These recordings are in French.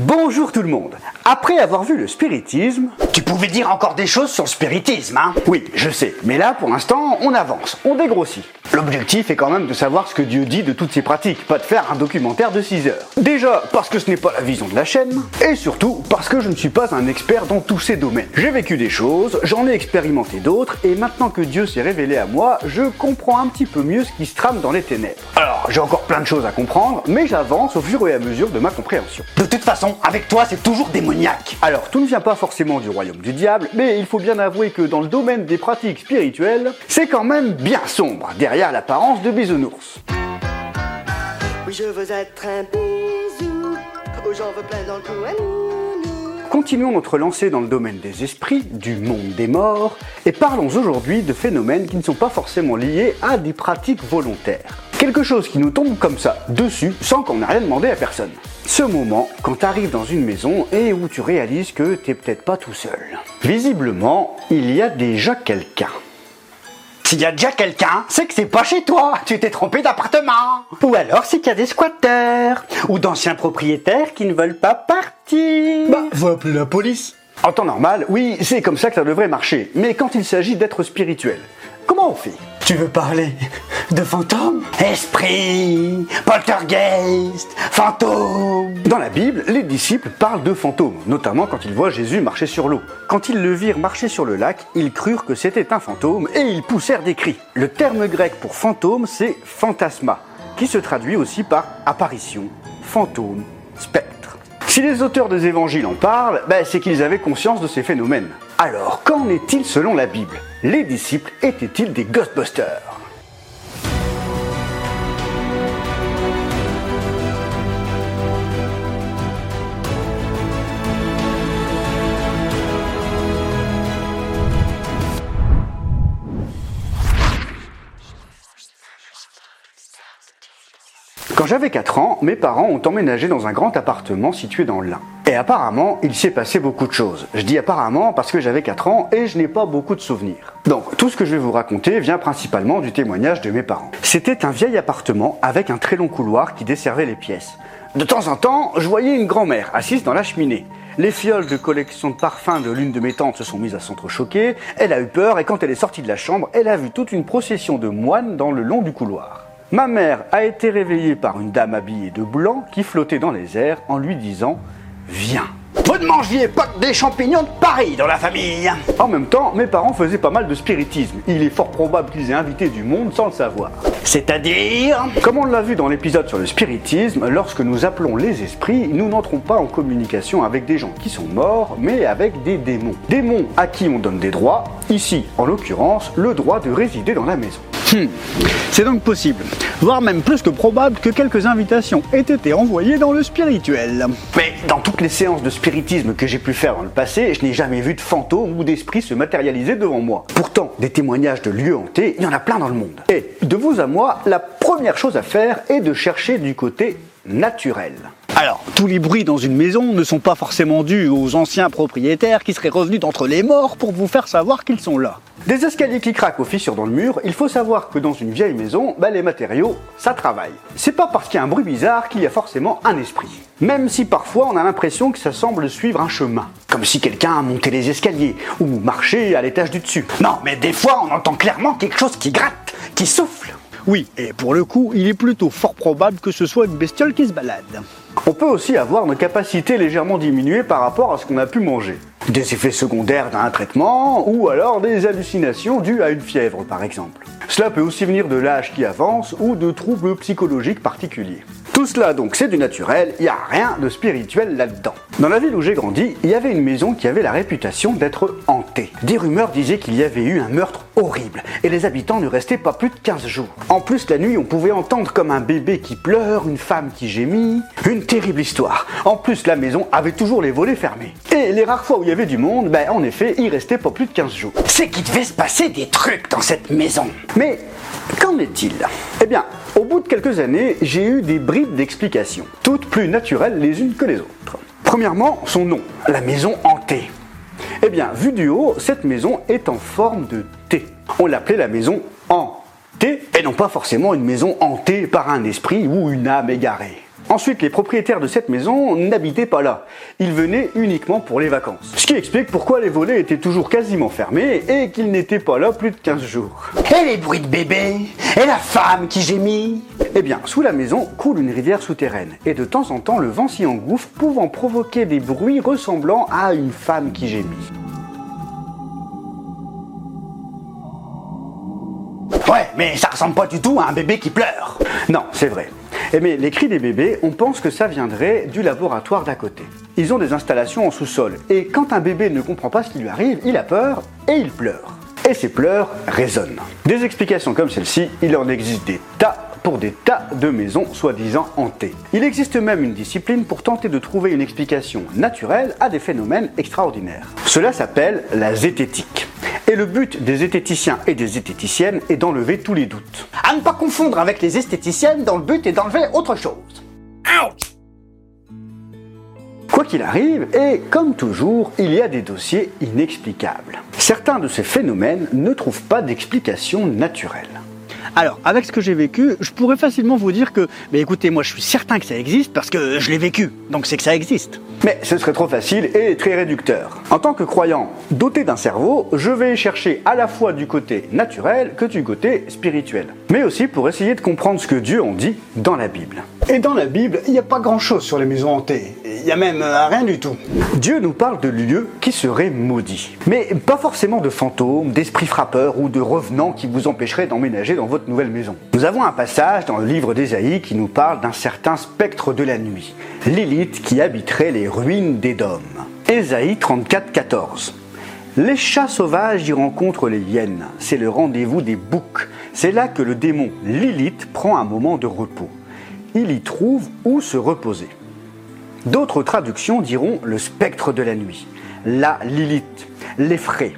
Bonjour tout le monde. Après avoir vu le spiritisme, Tu pouvais dire encore des choses sur le spiritisme, hein? Oui, je sais, mais là pour l'instant, on avance, on dégrossit. L'objectif est quand même de savoir ce que Dieu dit de toutes ces pratiques, pas de faire un documentaire de 6 heures. Déjà parce que ce n'est pas la vision de la chaîne, et surtout parce que je ne suis pas un expert dans tous ces domaines. J'ai vécu des choses, j'en ai expérimenté d'autres, et maintenant que Dieu s'est révélé à moi, je comprends un petit peu mieux ce qui se trame dans les ténèbres. Alors, j'ai encore plein de choses à comprendre, mais j'avance au fur et à mesure de ma compréhension. De toute façon, avec toi, c'est toujours démoniaque. Alors, tout ne vient pas forcément du royaume du diable, mais il faut bien avouer que dans le domaine des pratiques spirituelles, c'est quand même bien sombre, derrière l'apparence de bisounours. Oui, je veux être un bisou. J'en veux plein dans le cou. Continuons notre lancée dans le domaine des esprits, du monde des morts, et parlons aujourd'hui de phénomènes qui ne sont pas forcément liés à des pratiques volontaires. Quelque chose qui nous tombe comme ça, dessus, sans qu'on ait rien demandé à personne. Ce moment, quand tu arrives dans une maison et où tu réalises que t'es peut-être pas tout seul. Visiblement, il y a déjà quelqu'un. S'il y a déjà quelqu'un, c'est que c'est pas chez toi. Tu t'es trompé d'appartement. Ou alors c'est qu'il y a des squatteurs, ou d'anciens propriétaires qui ne veulent pas partir. Bah, faut appeler la police. En temps normal, oui, c'est comme ça que ça devrait marcher. Mais quand il s'agit d'être spirituel, comment on fait? Tu veux parler de fantômes? Esprit, poltergeist, fantôme. Dans la Bible, les disciples parlent de fantômes, notamment quand ils voient Jésus marcher sur l'eau. Quand ils le virent marcher sur le lac, ils crurent que c'était un fantôme et ils poussèrent des cris. Le terme grec pour fantôme, c'est phantasma, qui se traduit aussi par apparition, fantôme, spectre. Si les auteurs des évangiles en parlent, ben, c'est qu'ils avaient conscience de ces phénomènes. Alors, qu'en est-il selon la Bible? Les disciples étaient-ils des Ghostbusters? Quand j'avais 4 ans, mes parents ont emménagé dans un grand appartement situé dans l'Ain. Et apparemment, il s'est passé beaucoup de choses. Je dis apparemment parce que j'avais 4 ans et je n'ai pas beaucoup de souvenirs. Donc, tout ce que je vais vous raconter vient principalement du témoignage de mes parents. C'était un vieil appartement avec un très long couloir qui desservait les pièces. De temps en temps, je voyais une grand-mère assise dans la cheminée. Les fioles de collection de parfums de l'une de mes tantes se sont mises à s'entrechoquer, elle a eu peur et quand elle est sortie de la chambre, elle a vu toute une procession de moines dans le long du couloir. Ma mère a été réveillée par une dame habillée de blanc qui flottait dans les airs en lui disant Viens. Vous ne mangiez pas des champignons de Paris dans la famille. En même temps, mes parents faisaient pas mal de spiritisme. Il est fort probable qu'ils aient invité du monde sans le savoir. C'est-à-dire? Comme on l'a vu dans l'épisode sur le spiritisme, lorsque nous appelons les esprits, nous n'entrons pas en communication avec des gens qui sont morts, mais avec des démons. Démons à qui on donne des droits, ici en l'occurrence le droit de résider dans la maison. Hmm. C'est donc possible, voire même plus que probable que quelques invitations aient été envoyées dans le spirituel. Mais dans toutes les séances de spiritisme que j'ai pu faire dans le passé, je n'ai jamais vu de fantôme ou d'esprit se matérialiser devant moi. Pourtant, des témoignages de lieux hantés, il y en a plein dans le monde. Et de vous à moi, la première chose à faire est de chercher du côté naturel. Alors, tous les bruits dans une maison ne sont pas forcément dus aux anciens propriétaires qui seraient revenus d'entre les morts pour vous faire savoir qu'ils sont là. Des escaliers qui craquent aux fissures dans le mur, il faut savoir que dans une vieille maison, bah, les matériaux, ça travaille. C'est pas parce qu'il y a un bruit bizarre qu'il y a forcément un esprit. Même si parfois on a l'impression que ça semble suivre un chemin. Comme si quelqu'un a monté les escaliers ou marché à l'étage du dessus. Non, mais des fois, on entend clairement quelque chose qui gratte, qui souffle. Oui, et pour le coup, il est plutôt fort probable que ce soit une bestiole qui se balade. On peut aussi avoir nos capacités légèrement diminuées par rapport à ce qu'on a pu manger. Des effets secondaires d'un traitement ou alors des hallucinations dues à une fièvre par exemple. Cela peut aussi venir de l'âge qui avance ou de troubles psychologiques particuliers. Tout cela donc c'est du naturel, il n'y a rien de spirituel là-dedans. Dans la ville où j'ai grandi, il y avait une maison qui avait la réputation d'être hantée. Des rumeurs disaient qu'il y avait eu un meurtre horrible et les habitants ne restaient pas plus de 15 jours. En plus la nuit on pouvait entendre comme un bébé qui pleure, une femme qui gémit, une terrible histoire. En plus la maison avait toujours les volets fermés. Et les rares fois où il y avait du monde, ben en effet il restait pas plus de 15 jours. C'est qu'il devait se passer des trucs dans cette maison. Mais qu'en est-il? Eh bien, au bout de quelques années, j'ai eu des bribes d'explications, toutes plus naturelles les unes que les autres. Premièrement, son nom, la maison hantée. Eh bien, vu du haut, cette maison est en forme de T. On l'appelait la maison hantée, et non pas forcément une maison hantée par un esprit ou une âme égarée. Ensuite, les propriétaires de cette maison n'habitaient pas là. Ils venaient uniquement pour les vacances. Ce qui explique pourquoi les volets étaient toujours quasiment fermés et qu'ils n'étaient pas là plus de 15 jours. Et les bruits de bébé Et la femme qui gémit? Eh bien, sous la maison coule une rivière souterraine, et de temps en temps le vent s'y engouffre, pouvant provoquer des bruits ressemblant à une femme qui gémit. Ouais, mais ça ressemble pas du tout à un bébé qui pleure. Non, c'est vrai. Eh mais les cris des bébés, on pense que ça viendrait du laboratoire d'à côté. Ils ont des installations en sous-sol, et quand un bébé ne comprend pas ce qui lui arrive, il a peur et il pleure. Et ces pleurs résonnent. Des explications comme celle-ci, il en existe des tas pour des tas de maisons soi-disant hantées. Il existe même une discipline pour tenter de trouver une explication naturelle à des phénomènes extraordinaires. Cela s'appelle la zététique. Et le but des zététiciens et des zététiciennes est d'enlever tous les doutes. À ne pas confondre avec les esthéticiennes dont le but est d'enlever autre chose. Quoi qu'il arrive, et comme toujours, il y a des dossiers inexplicables. Certains de ces phénomènes ne trouvent pas d'explication naturelle. Alors, avec ce que j'ai vécu, je pourrais facilement vous dire que, mais écoutez, moi je suis certain que ça existe parce que je l'ai vécu, donc c'est que ça existe. Mais ce serait trop facile et très réducteur. En tant que croyant doté d'un cerveau, je vais chercher à la fois du côté naturel que du côté spirituel. Mais aussi pour essayer de comprendre ce que Dieu en dit dans la Bible. Et dans la Bible, il n'y a pas grand-chose sur les maisons hantées. Il n'y a même euh, rien du tout. Dieu nous parle de lieux qui seraient maudits. Mais pas forcément de fantômes, d'esprits frappeurs ou de revenants qui vous empêcheraient d'emménager dans votre Nous avons un passage dans le livre d'Ésaïe qui nous parle d'un certain spectre de la nuit, Lilith qui habiterait les ruines d'Édom. Ésaïe 34, 14. Les chats sauvages y rencontrent les hyènes. C'est le rendez-vous des boucs. C'est là que le démon Lilith prend un moment de repos. Il y trouve où se reposer. D'autres traductions diront le spectre de la nuit, la Lilith, l'effraie.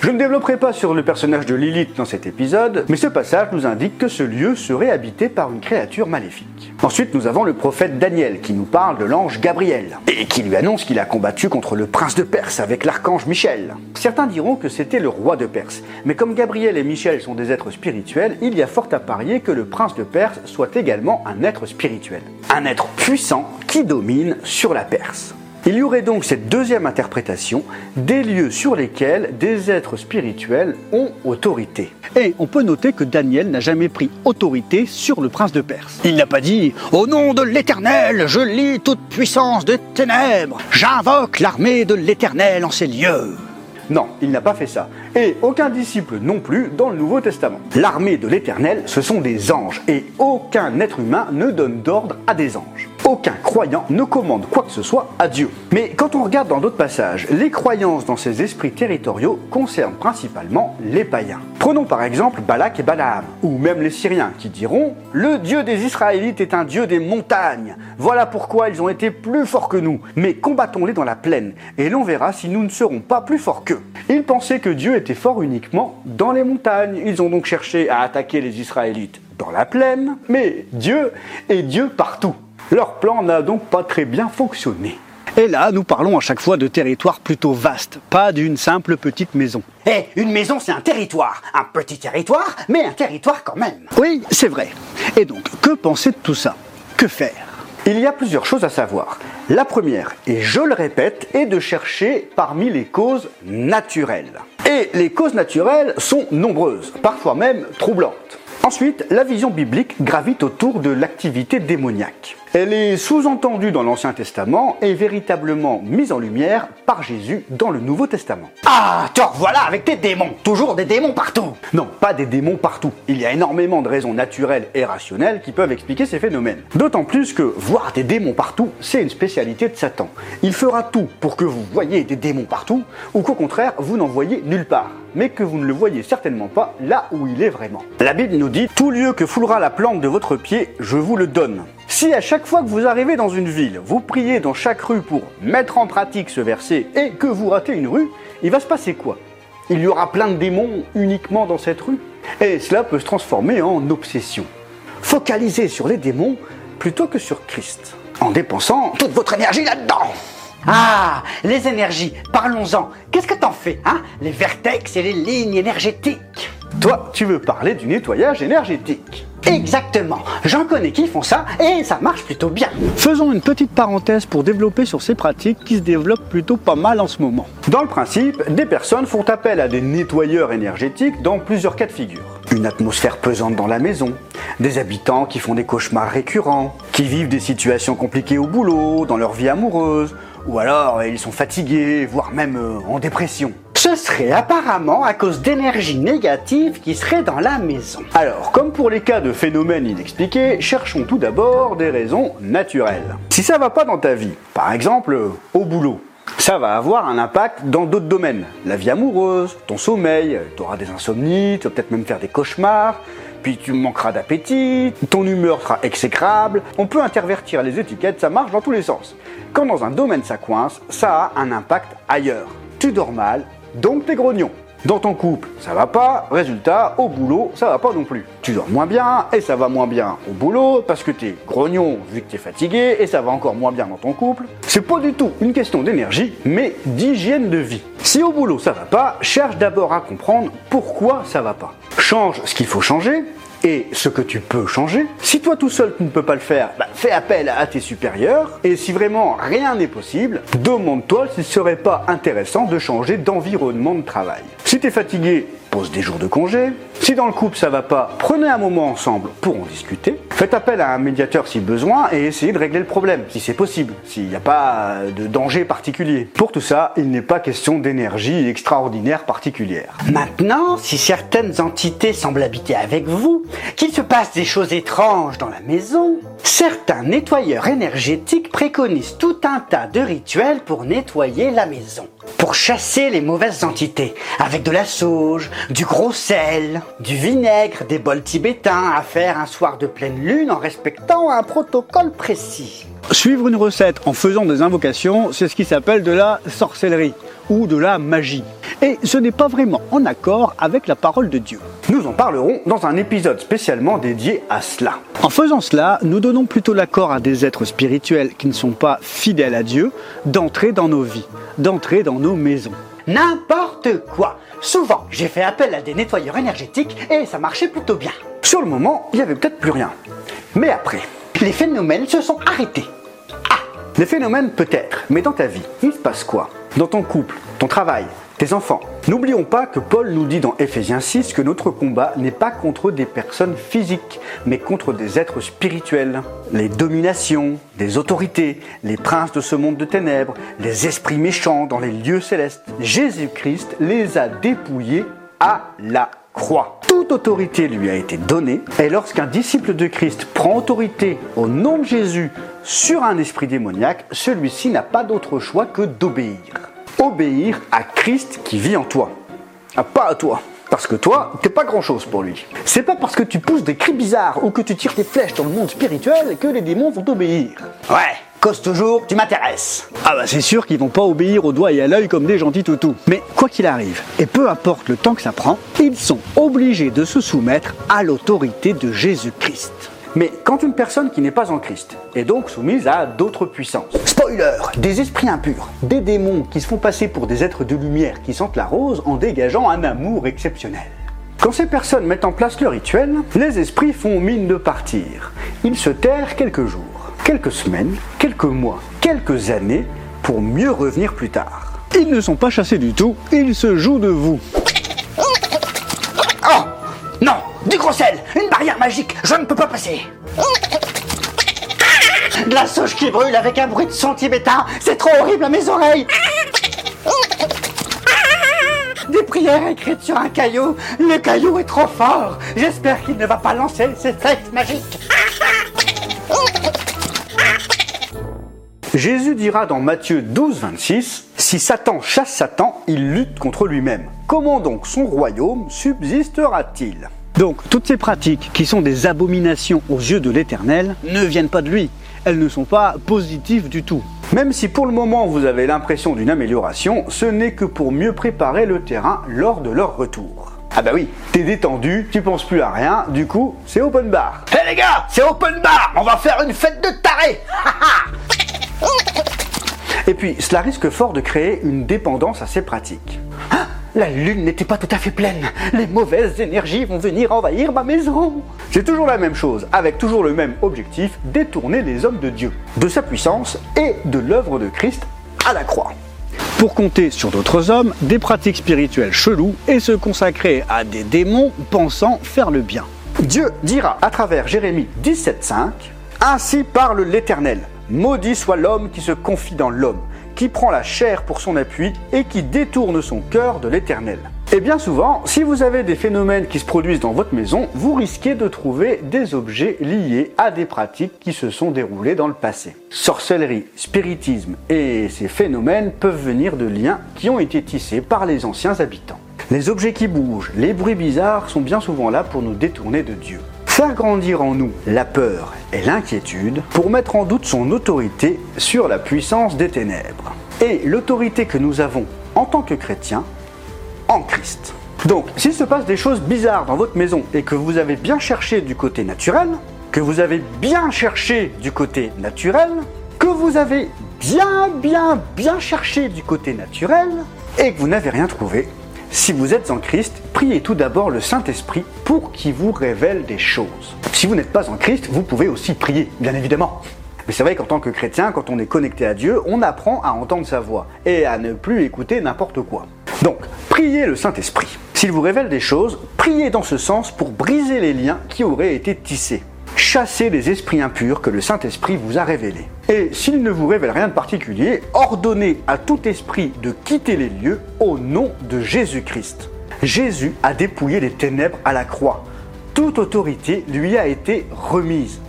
Je ne développerai pas sur le personnage de Lilith dans cet épisode, mais ce passage nous indique que ce lieu serait habité par une créature maléfique. Ensuite, nous avons le prophète Daniel qui nous parle de l'ange Gabriel et qui lui annonce qu'il a combattu contre le prince de Perse avec l'archange Michel. Certains diront que c'était le roi de Perse, mais comme Gabriel et Michel sont des êtres spirituels, il y a fort à parier que le prince de Perse soit également un être spirituel. Un être puissant qui domine sur la Perse. Il y aurait donc cette deuxième interprétation des lieux sur lesquels des êtres spirituels ont autorité. Et on peut noter que Daniel n'a jamais pris autorité sur le prince de Perse. Il n'a pas dit Au nom de l'Éternel, je lis toute puissance des ténèbres, j'invoque l'armée de l'Éternel en ces lieux. Non, il n'a pas fait ça. Et aucun disciple non plus dans le Nouveau Testament. L'armée de l'Éternel, ce sont des anges, et aucun être humain ne donne d'ordre à des anges. Aucun croyant ne commande quoi que ce soit à Dieu. Mais quand on regarde dans d'autres passages, les croyances dans ces esprits territoriaux concernent principalement les païens. Prenons par exemple Balak et Balaam, ou même les Syriens qui diront Le Dieu des Israélites est un Dieu des montagnes. Voilà pourquoi ils ont été plus forts que nous. Mais combattons-les dans la plaine, et l'on verra si nous ne serons pas plus forts qu'eux. Ils pensaient que Dieu était fort uniquement dans les montagnes. Ils ont donc cherché à attaquer les Israélites dans la plaine, mais Dieu est Dieu partout. Leur plan n'a donc pas très bien fonctionné. Et là, nous parlons à chaque fois de territoires plutôt vastes, pas d'une simple petite maison. Eh, une maison c'est un territoire. Un petit territoire, mais un territoire quand même. Oui, c'est vrai. Et donc, que penser de tout ça? Que faire? Il y a plusieurs choses à savoir. La première, et je le répète, est de chercher parmi les causes naturelles. Et les causes naturelles sont nombreuses, parfois même troublantes. Ensuite, la vision biblique gravite autour de l'activité démoniaque. Elle est sous-entendue dans l'Ancien Testament et véritablement mise en lumière par Jésus dans le Nouveau Testament. Ah, te revoilà avec tes démons. Toujours des démons partout. Non, pas des démons partout. Il y a énormément de raisons naturelles et rationnelles qui peuvent expliquer ces phénomènes. D'autant plus que voir des démons partout, c'est une spécialité de Satan. Il fera tout pour que vous voyez des démons partout, ou qu'au contraire, vous n'en voyez nulle part, mais que vous ne le voyez certainement pas là où il est vraiment. La Bible nous dit Tout lieu que foulera la plante de votre pied, je vous le donne. Si à chaque fois que vous arrivez dans une ville, vous priez dans chaque rue pour mettre en pratique ce verset et que vous ratez une rue, il va se passer quoi? Il y aura plein de démons uniquement dans cette rue? Et cela peut se transformer en obsession. Focalisez sur les démons plutôt que sur Christ, en dépensant Toute votre énergie là-dedans. Ah, les énergies, parlons-en. Qu'est-ce que t'en fais, hein? Les vertex et les lignes énergétiques. Toi, tu veux parler du nettoyage énergétique. Exactement. J'en connais qui font ça et ça marche plutôt bien. Faisons une petite parenthèse pour développer sur ces pratiques qui se développent plutôt pas mal en ce moment. Dans le principe, des personnes font appel à des nettoyeurs énergétiques dans plusieurs cas de figure. Une atmosphère pesante dans la maison, des habitants qui font des cauchemars récurrents, qui vivent des situations compliquées au boulot, dans leur vie amoureuse, ou alors ils sont fatigués, voire même euh, en dépression. Ce serait apparemment à cause d'énergie négative qui serait dans la maison. Alors, comme pour les cas de phénomènes inexpliqués, cherchons tout d'abord des raisons naturelles. Si ça va pas dans ta vie, par exemple euh, au boulot, ça va avoir un impact dans d'autres domaines. La vie amoureuse, ton sommeil, tu auras des insomnies, tu vas peut-être même faire des cauchemars, puis tu manqueras d'appétit, ton humeur sera exécrable. On peut intervertir les étiquettes, ça marche dans tous les sens. Quand dans un domaine ça coince, ça a un impact ailleurs. Tu dors mal, donc t'es grognon. Dans ton couple, ça va pas, résultat, au boulot, ça va pas non plus. Tu dors moins bien, et ça va moins bien au boulot, parce que t'es grognon vu que t'es fatigué, et ça va encore moins bien dans ton couple. C'est pas du tout une question d'énergie, mais d'hygiène de vie. Si au boulot ça va pas, cherche d'abord à comprendre pourquoi ça va pas. Change ce qu'il faut changer, et ce que tu peux changer. Si toi tout seul tu ne peux pas le faire, bah, fais appel à tes supérieurs. Et si vraiment rien n'est possible, demande-toi s'il serait pas intéressant de changer d'environnement de travail. Si tu es fatigué, pose des jours de congé. Si dans le couple ça va pas, prenez un moment ensemble pour en discuter. Faites appel à un médiateur si besoin et essayez de régler le problème, si c'est possible, s'il n'y a pas de danger particulier. Pour tout ça, il n'est pas question d'énergie extraordinaire particulière. Maintenant, si certaines entités semblent habiter avec vous, qu'il se passe des choses étranges dans la maison, certains nettoyeurs énergétiques préconisent tout un tas de rituels pour nettoyer la maison. Pour chasser les mauvaises entités, avec de la sauge, du gros sel, du vinaigre, des bols tibétains à faire un soir de pleine lune en respectant un protocole précis. Suivre une recette en faisant des invocations, c'est ce qui s'appelle de la sorcellerie ou de la magie. Et ce n'est pas vraiment en accord avec la parole de Dieu. Nous en parlerons dans un épisode spécialement dédié à cela. En faisant cela, nous donnons plutôt l'accord à des êtres spirituels qui ne sont pas fidèles à Dieu d'entrer dans nos vies, d'entrer dans nos maisons. N'importe quoi. Souvent, j'ai fait appel à des nettoyeurs énergétiques et ça marchait plutôt bien. Sur le moment, il n'y avait peut-être plus rien. Mais après, Les phénomènes se sont arrêtés. les phénomènes peut-être, mais dans ta vie, il se passe quoi? Dans ton couple, ton travail, N'oublions pas que Paul nous dit dans Éphésiens 6 que notre combat n'est pas contre des personnes physiques, mais contre des êtres spirituels. Les dominations, des autorités, les princes de ce monde de ténèbres, les esprits méchants dans les lieux célestes. Jésus-Christ les a dépouillés à la croix. Toute autorité lui a été donnée, et lorsqu'un disciple de Christ prend autorité au nom de Jésus sur un esprit démoniaque, celui-ci n'a pas d'autre choix que d'obéir. Obéir à Christ qui vit en toi. Ah, pas à toi. Parce que toi, t'es pas grand chose pour lui. C'est pas parce que tu pousses des cris bizarres ou que tu tires des flèches dans le monde spirituel que les démons vont obéir. Ouais, cause toujours, tu m'intéresses. Ah bah c'est sûr qu'ils vont pas obéir au doigt et à l'œil comme des gentils toutous. Mais quoi qu'il arrive, et peu importe le temps que ça prend, ils sont obligés de se soumettre à l'autorité de Jésus-Christ. Mais quand une personne qui n'est pas en Christ est donc soumise à d'autres puissances, spoiler, des esprits impurs, des démons qui se font passer pour des êtres de lumière qui sentent la rose en dégageant un amour exceptionnel. Quand ces personnes mettent en place le rituel, les esprits font mine de partir. Ils se terrent quelques jours, quelques semaines, quelques mois, quelques années pour mieux revenir plus tard. Ils ne sont pas chassés du tout, ils se jouent de vous. Je ne peux pas passer. De la sauge qui brûle avec un bruit de son tibétain C'est trop horrible à mes oreilles. Des prières écrites sur un caillou Le caillou est trop fort. J'espère qu'il ne va pas lancer ses flèches magiques. Jésus dira dans Matthieu 12, 26, Si Satan chasse Satan, il lutte contre lui-même. Comment donc son royaume subsistera-t-il? Donc toutes ces pratiques qui sont des abominations aux yeux de l'Éternel ne viennent pas de lui. Elles ne sont pas positives du tout. Même si pour le moment vous avez l'impression d'une amélioration, ce n'est que pour mieux préparer le terrain lors de leur retour. Ah bah oui, t'es détendu, tu penses plus à rien, du coup, c'est open bar. Hé les gars C'est open bar On va faire une fête de tarés Et Et puis, cela risque fort de créer une dépendance à ces pratiques. Ah, la lune n'était pas tout à fait pleine. Les mauvaises énergies vont venir envahir ma maison. C'est toujours la même chose, avec toujours le même objectif, détourner les hommes de Dieu, de sa puissance et de l'œuvre de Christ à la croix. Pour compter sur d'autres hommes, des pratiques spirituelles cheloues et se consacrer à des démons pensant faire le bien. Dieu dira à travers Jérémie 17.5 Ainsi parle l'Éternel. Maudit soit l'homme qui se confie dans l'homme, prend la chair pour son appui et qui détourne son cœur de l'Éternel. Et bien souvent, si vous avez des phénomènes qui se produisent dans votre maison, vous risquez de trouver des objets liés à des pratiques qui se sont déroulées dans le passé. Sorcellerie, spiritisme et ces phénomènes peuvent venir de liens qui ont été tissés par les anciens habitants. Les objets qui bougent, les bruits bizarres sont bien souvent là pour nous détourner de Dieu. Faire grandir en nous la peur et l'inquiétude pour mettre en doute son autorité sur la puissance des ténèbres. Et l'autorité que nous avons en tant que chrétiens en Christ. Donc, s'il se passe des choses bizarres dans votre maison et que vous avez bien cherché du côté naturel, que vous avez bien cherché du côté naturel, que vous avez bien, bien, bien cherché du côté naturel, et que vous n'avez rien trouvé, si vous êtes en Christ, priez tout d'abord le Saint-Esprit pour qu'il vous révèle des choses. Si vous n'êtes pas en Christ, vous pouvez aussi prier, bien évidemment. Mais c'est vrai qu'en tant que chrétien, quand on est connecté à Dieu, on apprend à entendre sa voix et à ne plus écouter n'importe quoi. Donc, priez le Saint-Esprit. S'il vous révèle des choses, priez dans ce sens pour briser les liens qui auraient été tissés. Chassez les esprits impurs que le Saint-Esprit vous a révélés. Et s'il ne vous révèle rien de particulier, ordonnez à tout esprit de quitter les lieux au nom de Jésus-Christ. Jésus a dépouillé les ténèbres à la croix. Toute autorité lui a été remise.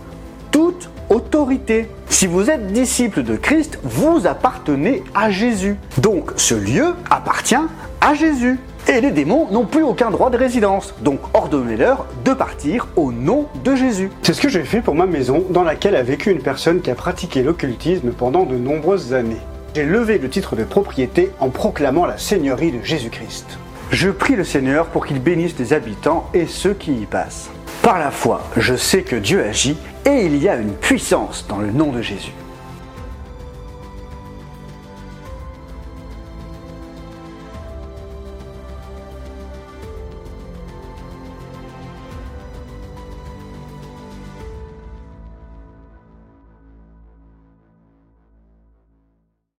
Toute autorité. Si vous êtes disciple de Christ, vous appartenez à Jésus. Donc ce lieu appartient à Jésus. Et les démons n'ont plus aucun droit de résidence, donc ordonnez-leur de partir au nom de Jésus. C'est ce que j'ai fait pour ma maison dans laquelle a vécu une personne qui a pratiqué l'occultisme pendant de nombreuses années. J'ai levé le titre de propriété en proclamant la seigneurie de Jésus-Christ. Je prie le Seigneur pour qu'il bénisse les habitants et ceux qui y passent. Par la foi, je sais que Dieu agit et il y a une puissance dans le nom de Jésus.